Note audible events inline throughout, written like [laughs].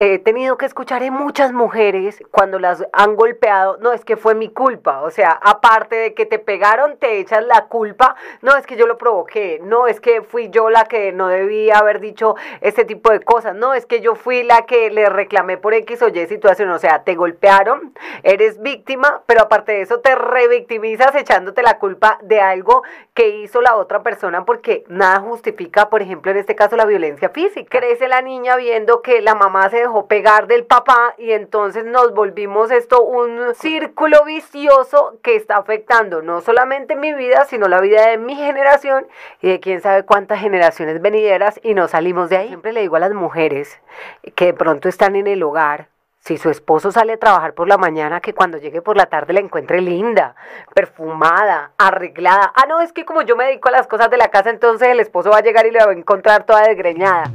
he tenido que escuchar en muchas mujeres cuando las han golpeado, no es que fue mi culpa, o sea, aparte de que te pegaron, te echas la culpa, no es que yo lo provoqué, no es que fui yo la que no debía haber dicho este tipo de cosas, no es que yo fui la que le reclamé por X o Y situación, o sea, te golpearon, eres víctima, pero aparte de eso te revictimizas echándote la culpa de algo que hizo la otra persona porque nada justifica, por ejemplo, en este caso la violencia física. Crece la niña viendo que la mamá se dejó pegar del papá y entonces nos volvimos esto un círculo vicioso que está afectando no solamente mi vida, sino la vida de mi generación y de quién sabe cuántas generaciones venideras y no salimos de ahí. Siempre le digo a las mujeres que de pronto están en el hogar, si su esposo sale a trabajar por la mañana, que cuando llegue por la tarde la encuentre linda, perfumada, arreglada. Ah, no, es que como yo me dedico a las cosas de la casa, entonces el esposo va a llegar y le va a encontrar toda desgreñada.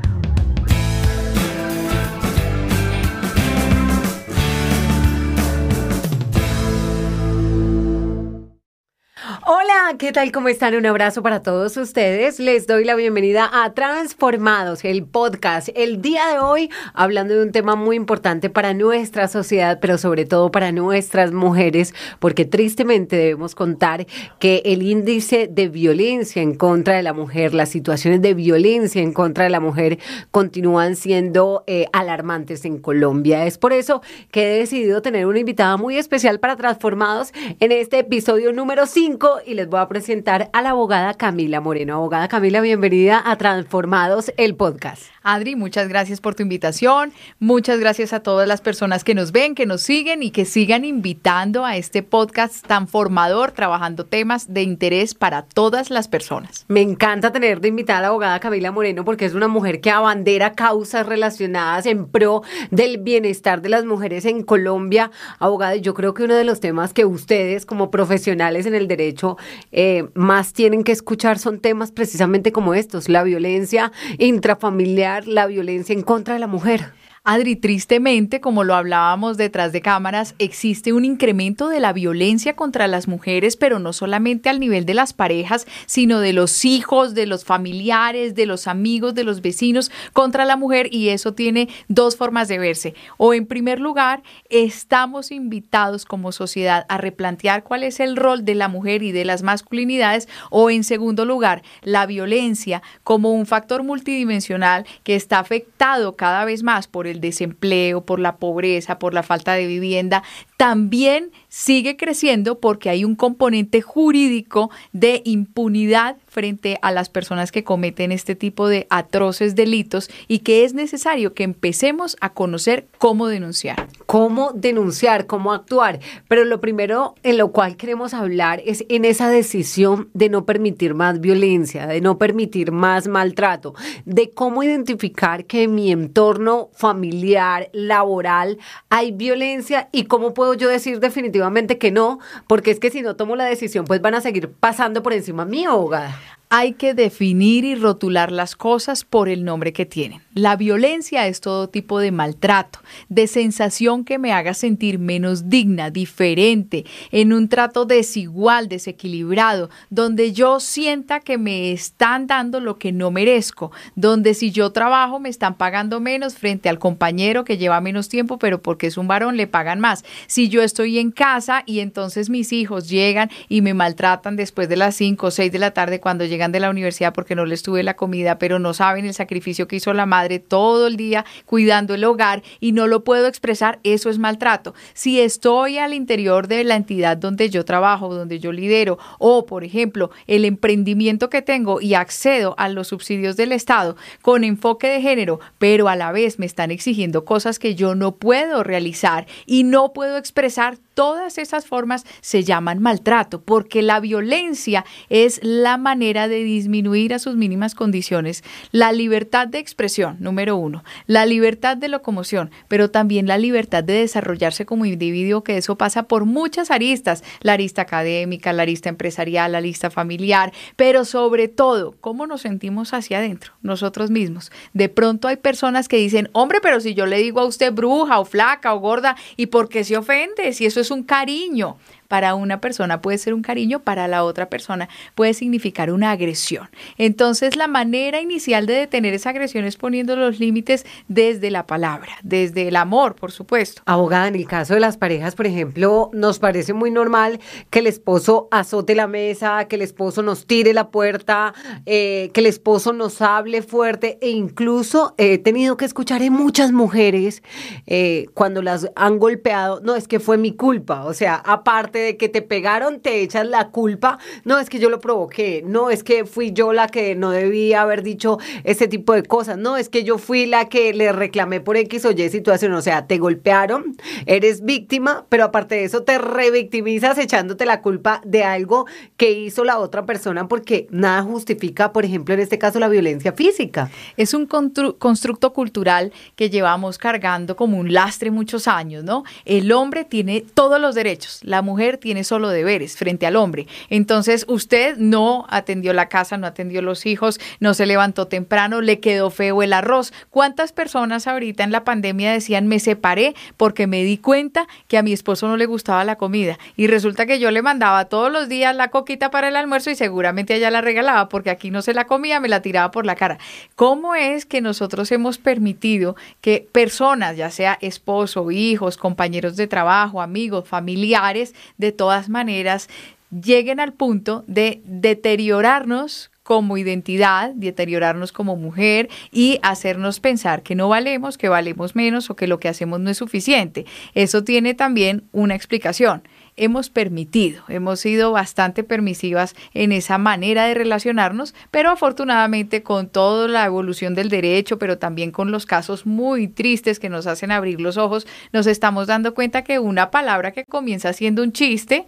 Hola, ¿qué tal? ¿Cómo están? Un abrazo para todos ustedes. Les doy la bienvenida a Transformados, el podcast. El día de hoy hablando de un tema muy importante para nuestra sociedad, pero sobre todo para nuestras mujeres, porque tristemente debemos contar que el índice de violencia en contra de la mujer, las situaciones de violencia en contra de la mujer continúan siendo eh, alarmantes en Colombia. Es por eso que he decidido tener una invitada muy especial para Transformados en este episodio número 5 y les voy a presentar a la abogada Camila Moreno. Abogada Camila, bienvenida a Transformados, el podcast. Adri, muchas gracias por tu invitación. Muchas gracias a todas las personas que nos ven, que nos siguen y que sigan invitando a este podcast tan formador, trabajando temas de interés para todas las personas. Me encanta tener de invitada a la abogada Camila Moreno porque es una mujer que abandera causas relacionadas en pro del bienestar de las mujeres en Colombia. Abogada, yo creo que uno de los temas que ustedes como profesionales en el derecho eh, más tienen que escuchar son temas precisamente como estos, la violencia intrafamiliar la violencia en contra de la mujer. Adri, tristemente, como lo hablábamos detrás de cámaras, existe un incremento de la violencia contra las mujeres, pero no solamente al nivel de las parejas, sino de los hijos, de los familiares, de los amigos, de los vecinos contra la mujer y eso tiene dos formas de verse. O en primer lugar, estamos invitados como sociedad a replantear cuál es el rol de la mujer y de las masculinidades o en segundo lugar, la violencia como un factor multidimensional que está afectado cada vez más por el el desempleo, por la pobreza, por la falta de vivienda, también sigue creciendo porque hay un componente jurídico de impunidad frente a las personas que cometen este tipo de atroces delitos y que es necesario que empecemos a conocer cómo denunciar. Cómo denunciar, cómo actuar. Pero lo primero en lo cual queremos hablar es en esa decisión de no permitir más violencia, de no permitir más maltrato, de cómo identificar que en mi entorno familiar, laboral, hay violencia y cómo puedo yo decir definitivamente que no, porque es que si no tomo la decisión, pues van a seguir pasando por encima mío, abogada hay que definir y rotular las cosas por el nombre que tienen. La violencia es todo tipo de maltrato, de sensación que me haga sentir menos digna, diferente, en un trato desigual, desequilibrado, donde yo sienta que me están dando lo que no merezco, donde si yo trabajo me están pagando menos frente al compañero que lleva menos tiempo, pero porque es un varón le pagan más. Si yo estoy en casa y entonces mis hijos llegan y me maltratan después de las 5 o 6 de la tarde cuando llegan de la universidad porque no les tuve la comida, pero no saben el sacrificio que hizo la madre todo el día cuidando el hogar y no lo puedo expresar, eso es maltrato. Si estoy al interior de la entidad donde yo trabajo, donde yo lidero, o por ejemplo, el emprendimiento que tengo y accedo a los subsidios del Estado con enfoque de género, pero a la vez me están exigiendo cosas que yo no puedo realizar y no puedo expresar, todas esas formas se llaman maltrato, porque la violencia es la manera de disminuir a sus mínimas condiciones la libertad de expresión, número uno, la libertad de locomoción, pero también la libertad de desarrollarse como individuo, que eso pasa por muchas aristas, la arista académica, la arista empresarial, la arista familiar, pero sobre todo, cómo nos sentimos hacia adentro, nosotros mismos. De pronto hay personas que dicen, hombre, pero si yo le digo a usted bruja o flaca o gorda, ¿y por qué se ofende? Si eso es un cariño. Para una persona puede ser un cariño, para la otra persona puede significar una agresión. Entonces, la manera inicial de detener esa agresión es poniendo los límites desde la palabra, desde el amor, por supuesto. Abogada, en el caso de las parejas, por ejemplo, nos parece muy normal que el esposo azote la mesa, que el esposo nos tire la puerta, eh, que el esposo nos hable fuerte e incluso he tenido que escuchar en muchas mujeres eh, cuando las han golpeado, no, es que fue mi culpa, o sea, aparte de que te pegaron, te echas la culpa, no, es que yo lo provoqué, no, es que fui yo la que no debía haber dicho ese tipo de cosas, no, es que yo fui la que le reclamé por X o Y situación, o sea, te golpearon, eres víctima, pero aparte de eso te revictimizas echándote la culpa de algo que hizo la otra persona porque nada justifica, por ejemplo, en este caso, la violencia física. Es un constructo cultural que llevamos cargando como un lastre muchos años, ¿no? El hombre tiene todos los derechos, la mujer tiene solo deberes frente al hombre. Entonces, usted no atendió la casa, no atendió los hijos, no se levantó temprano, le quedó feo el arroz. ¿Cuántas personas ahorita en la pandemia decían, me separé porque me di cuenta que a mi esposo no le gustaba la comida? Y resulta que yo le mandaba todos los días la coquita para el almuerzo y seguramente ella la regalaba porque aquí no se la comía, me la tiraba por la cara. ¿Cómo es que nosotros hemos permitido que personas, ya sea esposo, hijos, compañeros de trabajo, amigos, familiares, de todas maneras, lleguen al punto de deteriorarnos como identidad, deteriorarnos como mujer y hacernos pensar que no valemos, que valemos menos o que lo que hacemos no es suficiente. Eso tiene también una explicación hemos permitido, hemos sido bastante permisivas en esa manera de relacionarnos, pero afortunadamente con toda la evolución del derecho, pero también con los casos muy tristes que nos hacen abrir los ojos, nos estamos dando cuenta que una palabra que comienza siendo un chiste,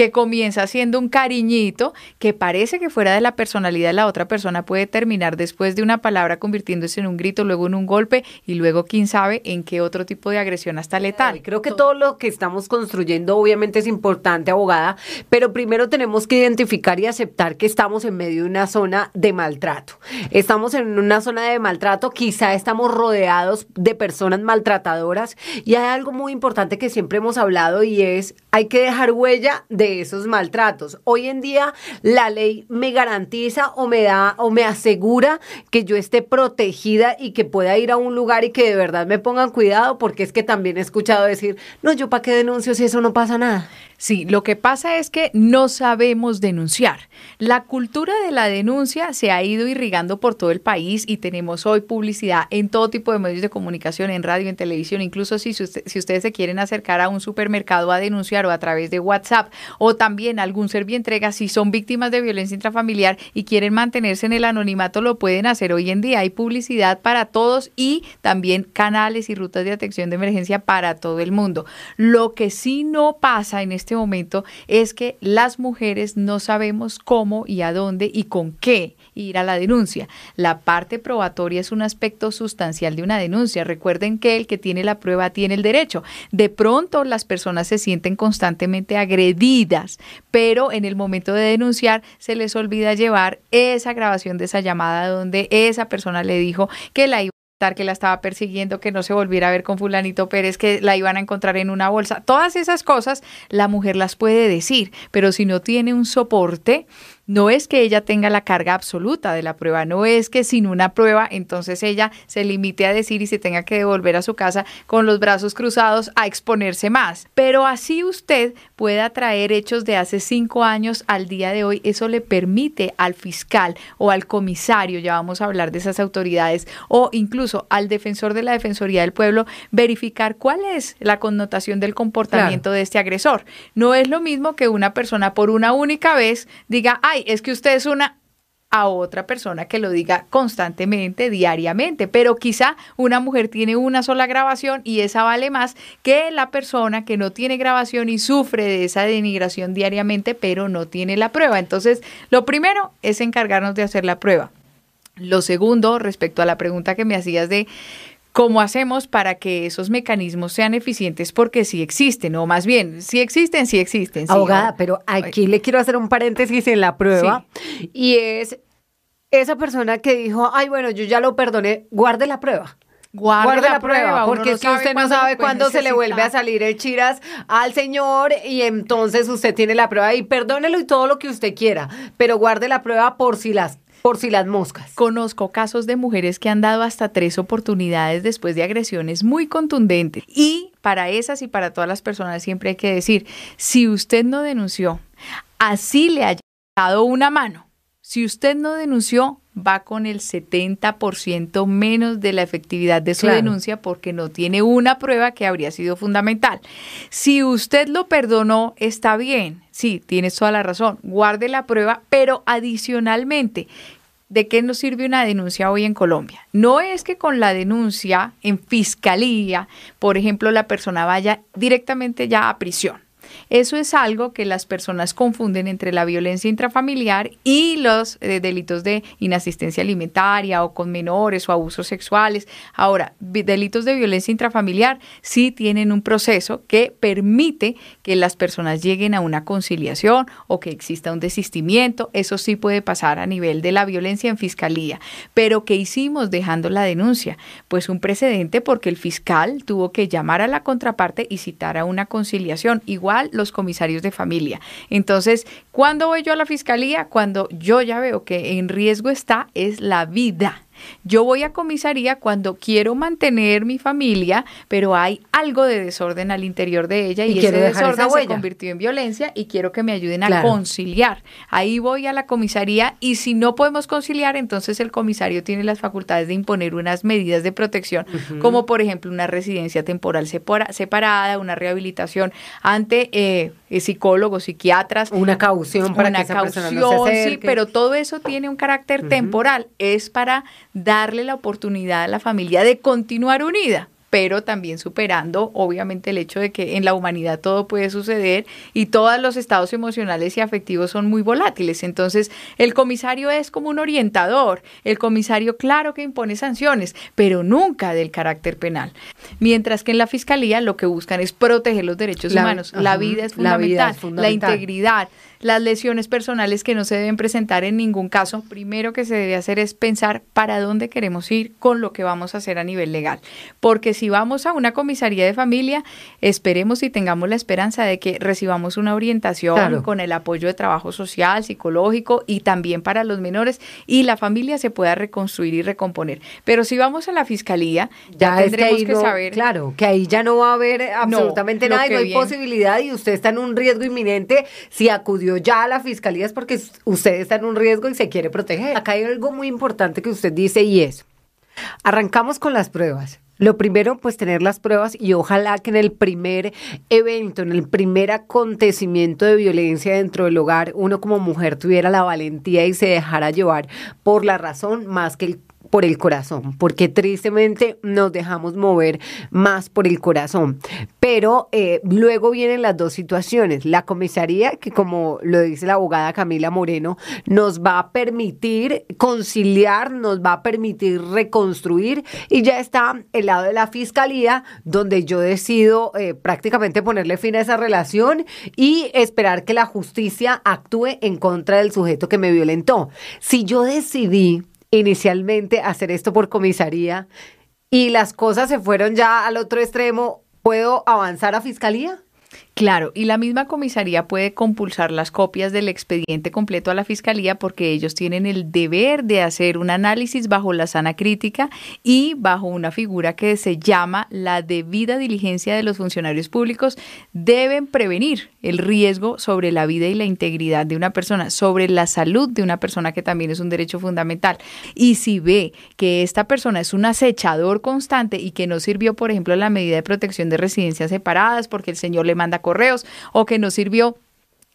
que comienza siendo un cariñito que parece que fuera de la personalidad de la otra persona puede terminar después de una palabra convirtiéndose en un grito, luego en un golpe y luego quién sabe en qué otro tipo de agresión hasta letal. Creo que todo lo que estamos construyendo obviamente es importante, abogada, pero primero tenemos que identificar y aceptar que estamos en medio de una zona de maltrato. Estamos en una zona de maltrato, quizá estamos rodeados de personas maltratadoras y hay algo muy importante que siempre hemos hablado y es hay que dejar huella de esos maltratos. Hoy en día la ley me garantiza o me da o me asegura que yo esté protegida y que pueda ir a un lugar y que de verdad me pongan cuidado porque es que también he escuchado decir, no, yo para qué denuncio si eso no pasa nada. Sí, lo que pasa es que no sabemos denunciar. La cultura de la denuncia se ha ido irrigando por todo el país y tenemos hoy publicidad en todo tipo de medios de comunicación, en radio, en televisión, incluso si, si ustedes se quieren acercar a un supermercado a denunciar o a través de WhatsApp o también algún servientrega, si son víctimas de violencia intrafamiliar y quieren mantenerse en el anonimato, lo pueden hacer hoy en día. Hay publicidad para todos y también canales y rutas de atención de emergencia para todo el mundo. Lo que sí no pasa en este este momento es que las mujeres no sabemos cómo y a dónde y con qué ir a la denuncia. La parte probatoria es un aspecto sustancial de una denuncia. Recuerden que el que tiene la prueba tiene el derecho. De pronto las personas se sienten constantemente agredidas, pero en el momento de denunciar se les olvida llevar esa grabación de esa llamada donde esa persona le dijo que la iba que la estaba persiguiendo, que no se volviera a ver con fulanito Pérez, que la iban a encontrar en una bolsa. Todas esas cosas la mujer las puede decir, pero si no tiene un soporte, no es que ella tenga la carga absoluta de la prueba, no es que sin una prueba entonces ella se limite a decir y se tenga que devolver a su casa con los brazos cruzados a exponerse más. Pero así usted pueda traer hechos de hace cinco años al día de hoy, eso le permite al fiscal o al comisario, ya vamos a hablar de esas autoridades, o incluso al defensor de la Defensoría del Pueblo, verificar cuál es la connotación del comportamiento de este agresor. No es lo mismo que una persona por una única vez diga, ay, es que usted es una a otra persona que lo diga constantemente, diariamente, pero quizá una mujer tiene una sola grabación y esa vale más que la persona que no tiene grabación y sufre de esa denigración diariamente, pero no tiene la prueba. Entonces, lo primero es encargarnos de hacer la prueba. Lo segundo, respecto a la pregunta que me hacías de ¿Cómo hacemos para que esos mecanismos sean eficientes? Porque sí existen, o más bien, sí existen, sí existen. Abogada, pero aquí le quiero hacer un paréntesis en la prueba y es esa persona que dijo, ay, bueno, yo ya lo perdoné, guarde la prueba. guarde, la, prueba, porque es que usted no sabe cuándo se le vuelve a salir el chiras al señor y entonces usted tiene la prueba y perdónelo y todo lo que usted quiera, pero guarde la prueba por si las por si las moscas. Conozco casos de mujeres que han dado hasta tres oportunidades después de agresiones muy contundentes. Y para esas y para todas las personas siempre hay que decir, si usted no denunció, así le haya dado una mano, si usted no denunció, va con el 70% menos de la efectividad de su denuncia porque no tiene una prueba que habría sido fundamental. Si usted lo perdonó, está bien, sí, tienes toda la razón, guarde la prueba, pero adicionalmente, ¿de qué nos sirve una denuncia hoy en Colombia? No es que con la denuncia en fiscalía, por ejemplo, la persona vaya directamente ya a prisión. Eso es algo que las personas confunden entre la violencia intrafamiliar y los eh, delitos de inasistencia alimentaria o con menores o abusos sexuales. Ahora, delitos de violencia intrafamiliar sí tienen un proceso que permite que las personas lleguen a una conciliación o que exista un desistimiento. Eso sí puede pasar a nivel de la violencia en fiscalía. Pero ¿qué hicimos dejando la denuncia? Pues un precedente porque el fiscal tuvo que llamar a la contraparte y citar a una conciliación. Igual los comisarios de familia. Entonces, ¿cuándo voy yo a la fiscalía? Cuando yo ya veo que en riesgo está es la vida yo voy a comisaría cuando quiero mantener mi familia, pero hay algo de desorden al interior de ella y, ese desorden se convirtió en violencia y quiero que me ayuden a conciliar. Ahí voy a la comisaría y si no podemos conciliar, entonces el comisario tiene las facultades de imponer unas medidas de protección, como por ejemplo una residencia temporal separada, una rehabilitación ante eh, psicólogos, psiquiatras. Una caución para que esa caución, no se sí, pero todo eso tiene un carácter temporal. Es para darle la oportunidad a la familia de continuar unida pero también superando obviamente el hecho de que en la humanidad todo puede suceder y todos los estados emocionales y afectivos son muy volátiles. Entonces, el comisario es como un orientador. El comisario, claro que impone sanciones, pero nunca del carácter penal. Mientras que en la fiscalía lo que buscan es proteger los derechos humanos. La vida, es fundamental, la integridad las lesiones personales que no se deben presentar en ningún caso, primero que se debe hacer es pensar para dónde queremos ir con lo que vamos a hacer a nivel legal. Porque si vamos a una comisaría de familia, esperemos y tengamos la esperanza de que recibamos una orientación con el apoyo de trabajo social, psicológico y también para los menores y la familia se pueda reconstruir y recomponer. Pero si vamos a la fiscalía, ya, tendremos que, saber. Claro, que ahí ya no va a haber absolutamente nada y no hay posibilidad y usted está en un riesgo inminente si acudió ya a la fiscalía es porque usted está en un riesgo y se quiere proteger. Acá hay algo muy importante que usted dice y es, arrancamos con las pruebas. Lo primero, pues tener las pruebas y ojalá que en el primer evento, en el primer acontecimiento de violencia dentro del hogar, uno como mujer tuviera la valentía y se dejara llevar por la razón más que el por el corazón, porque tristemente nos dejamos mover más por el corazón. Pero eh, luego vienen las dos situaciones. La comisaría, que como lo dice la abogada Camila Moreno, nos va a permitir conciliar, nos va a permitir reconstruir y ya está el lado de la fiscalía, donde yo decido eh, prácticamente ponerle fin a esa relación y esperar que la justicia actúe en contra del sujeto que me violentó. Si yo decidí inicialmente hacer esto por comisaría y las cosas se fueron ya al otro extremo, ¿puedo avanzar a fiscalía? Claro, y la misma comisaría puede compulsar las copias del expediente completo a la fiscalía porque ellos tienen el deber de hacer un análisis bajo la sana crítica y bajo una figura que se llama la debida diligencia de los funcionarios públicos. Deben prevenir el riesgo sobre la vida y la integridad de una persona, sobre la salud de una persona que también es un derecho fundamental. Y si ve que esta persona es un acechador constante y que no sirvió, por ejemplo, la medida de protección de residencias separadas porque el señor le manda correos o que nos sirvió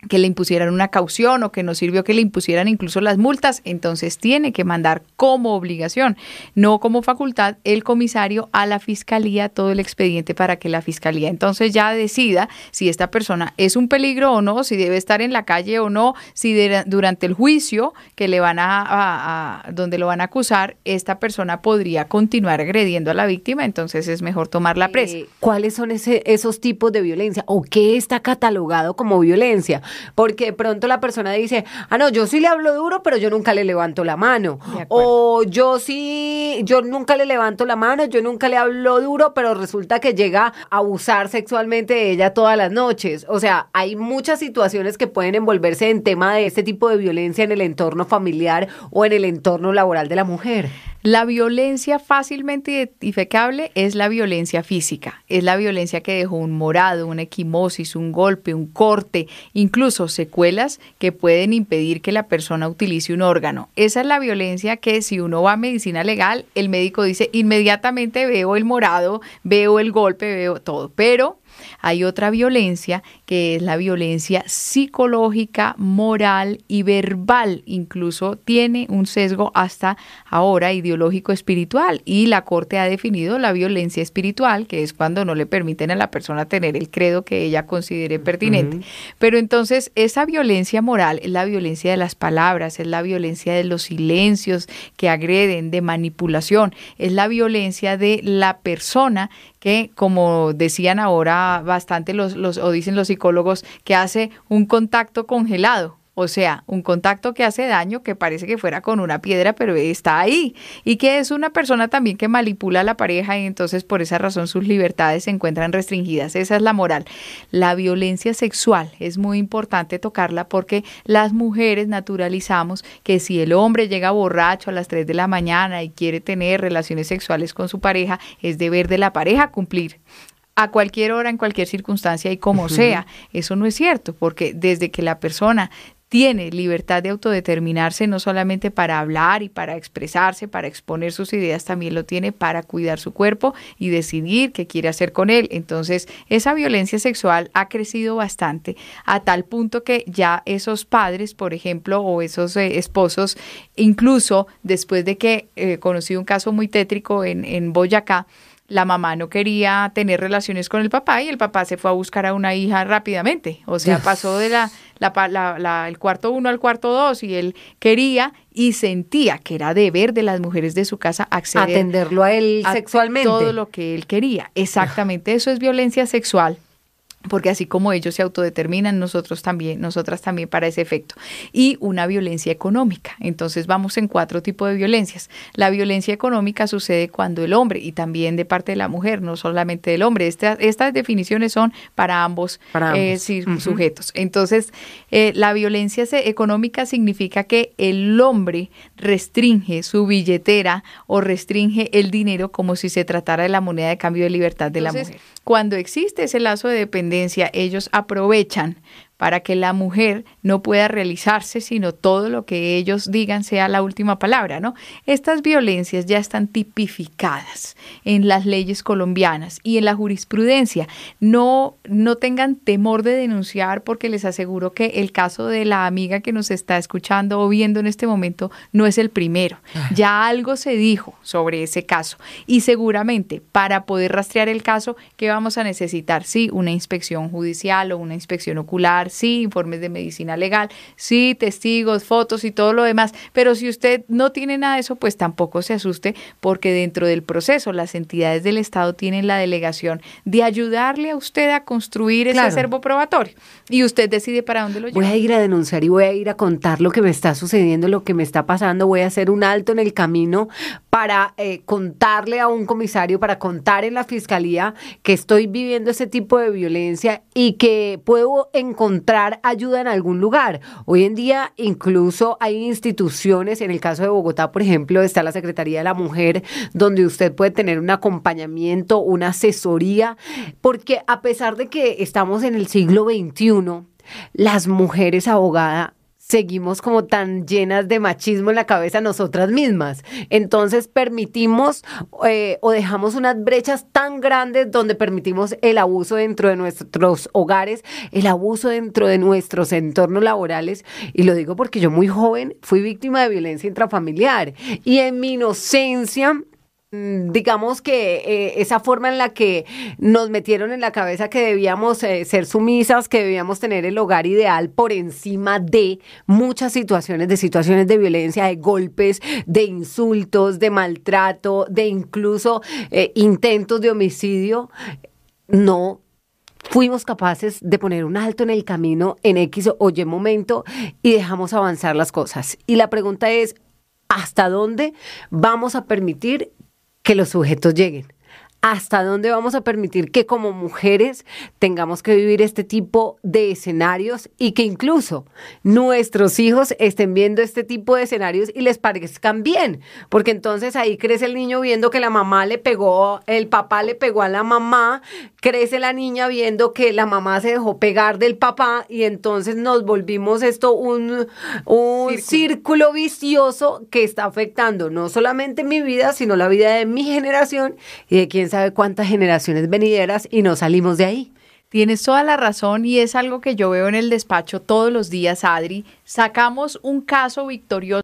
que le impusieran una caución o que no sirvió que le impusieran incluso las multas, entonces tiene que mandar como obligación, no como facultad, el comisario a la fiscalía todo el expediente para que la fiscalía entonces ya decida si esta persona es un peligro o no, si debe estar en la calle o no, si durante el juicio que le van a, donde lo van a acusar, esta persona podría continuar agrediendo a la víctima, entonces es mejor tomar la presa. ¿Cuáles son ese, esos tipos de violencia o qué está catalogado como violencia? Porque de pronto la persona dice, ah, no, yo sí le hablo duro, pero yo nunca le levanto la mano. O yo sí, yo nunca le levanto la mano, yo nunca le hablo duro, pero resulta que llega a abusar sexualmente de ella todas las noches. O sea, hay muchas situaciones que pueden envolverse en tema de este tipo de violencia en el entorno familiar o en el entorno laboral de la mujer. La violencia fácilmente identificable es la violencia física, es la violencia que dejó un morado, una equimosis, un golpe, un corte, incluso secuelas que pueden impedir que la persona utilice un órgano. Esa es la violencia que si uno va a medicina legal, el médico dice inmediatamente veo el morado, veo el golpe, veo todo, pero hay otra violencia que es la violencia psicológica, moral y verbal. Incluso tiene un sesgo hasta ahora ideológico espiritual y la Corte ha definido la violencia espiritual, que es cuando no le permiten a la persona tener el credo que ella considere pertinente. Pero entonces esa violencia moral es la violencia de las palabras, es la violencia de los silencios que agreden, de manipulación, es la violencia de la persona que, como decían ahora bastante los, los o dicen los psicólogos, que hace un contacto congelado. O sea, un contacto que hace daño, que parece que fuera con una piedra, pero está ahí. Y que es una persona también que manipula a la pareja y entonces por esa razón sus libertades se encuentran restringidas. Esa es la moral. La violencia sexual es muy importante tocarla porque las mujeres naturalizamos que si el hombre llega borracho a las 3 de la mañana y quiere tener relaciones sexuales con su pareja, es deber de la pareja cumplir a cualquier hora, en cualquier circunstancia y como sea. Eso no es cierto, porque desde que la persona tiene libertad de autodeterminarse no solamente para hablar y para expresarse, para exponer sus ideas, también lo tiene para cuidar su cuerpo y decidir qué quiere hacer con él. Entonces, esa violencia sexual ha crecido bastante a tal punto que ya esos padres, por ejemplo, o esos eh, esposos, incluso después de que eh, conocí un caso muy tétrico en, en Boyacá, la mamá no quería tener relaciones con el papá y el papá se fue a buscar a una hija rápidamente. O sea, [laughs] pasó de la, la, el cuarto uno al cuarto dos y él quería y sentía que era deber de las mujeres de su casa acceder atenderlo a él sexualmente todo lo que él quería. Exactamente, eso es violencia sexual porque así como ellos se autodeterminan, nosotros también, nosotras también para ese efecto. Y una violencia económica. Entonces vamos en cuatro tipos de violencias. La violencia económica sucede cuando el hombre y también de parte de la mujer, no solamente del hombre. Estas, estas definiciones son para ambos, eh, sujetos. Entonces, eh, la violencia económica significa que el hombre restringe su billetera o restringe el dinero como si se tratara de la moneda de cambio de libertad de la mujer. Cuando existe ese lazo de dependencia, ellos aprovechan para que la mujer no pueda realizarse, sino todo lo que ellos digan sea la última palabra, ¿no? Estas violencias ya están tipificadas en las leyes colombianas y en la jurisprudencia. No, no tengan temor de denunciar porque les aseguro que el caso de la amiga que nos está escuchando o viendo en este momento no es el primero. Ya algo se dijo sobre ese caso y seguramente para poder rastrear el caso, ¿qué vamos a necesitar? Sí, una inspección judicial o una inspección ocular sí, informes de medicina legal, sí, testigos, fotos y todo lo demás, pero si usted no tiene nada de eso, pues tampoco se asuste porque dentro del proceso las entidades del Estado tienen la delegación de ayudarle a usted a construir ese acervo probatorio y usted decide para dónde lo lleva. Voy a ir a denunciar y voy a ir a contar lo que me está sucediendo, lo que me está pasando, voy a hacer un alto en el camino para eh, contarle a un comisario, para contar en la fiscalía que estoy viviendo ese tipo de violencia y que puedo encontrar ayuda en algún lugar. Hoy en día incluso hay instituciones, en el caso de Bogotá, por ejemplo, está la Secretaría de la Mujer, donde usted puede tener un acompañamiento, una asesoría, porque a pesar de que estamos en el siglo XXI, las mujeres abogadas seguimos como tan llenas de machismo en la cabeza nosotras mismas. Entonces permitimos eh, o dejamos unas brechas tan grandes donde permitimos el abuso dentro de nuestros hogares, el abuso dentro de nuestros entornos laborales. Y lo digo porque yo muy joven fui víctima de violencia intrafamiliar y en mi inocencia digamos que eh, esa forma en la que nos metieron en la cabeza que debíamos eh, ser sumisas, que debíamos tener el hogar ideal por encima de muchas situaciones, de situaciones de violencia, de golpes, de insultos, de maltrato, de incluso eh, intentos de homicidio, no fuimos capaces de poner un alto en el camino en X o Y momento y dejamos avanzar las cosas. Y la pregunta es, ¿hasta dónde vamos a permitir que los sujetos lleguen? Hasta dónde vamos a permitir que como mujeres tengamos que vivir este tipo de escenarios y que incluso nuestros hijos estén viendo este tipo de escenarios y les parezcan bien, porque entonces ahí crece el niño viendo que la mamá le pegó, el papá le pegó a la mamá, crece la niña viendo que la mamá se dejó pegar del papá y entonces nos volvimos esto un, un círculo. vicioso que está afectando no solamente mi vida, sino la vida de mi generación y de quién sabe cuántas generaciones venideras y no salimos de ahí. Tienes toda la razón y es algo que yo veo en el despacho todos los días, Adri. Sacamos un caso victorioso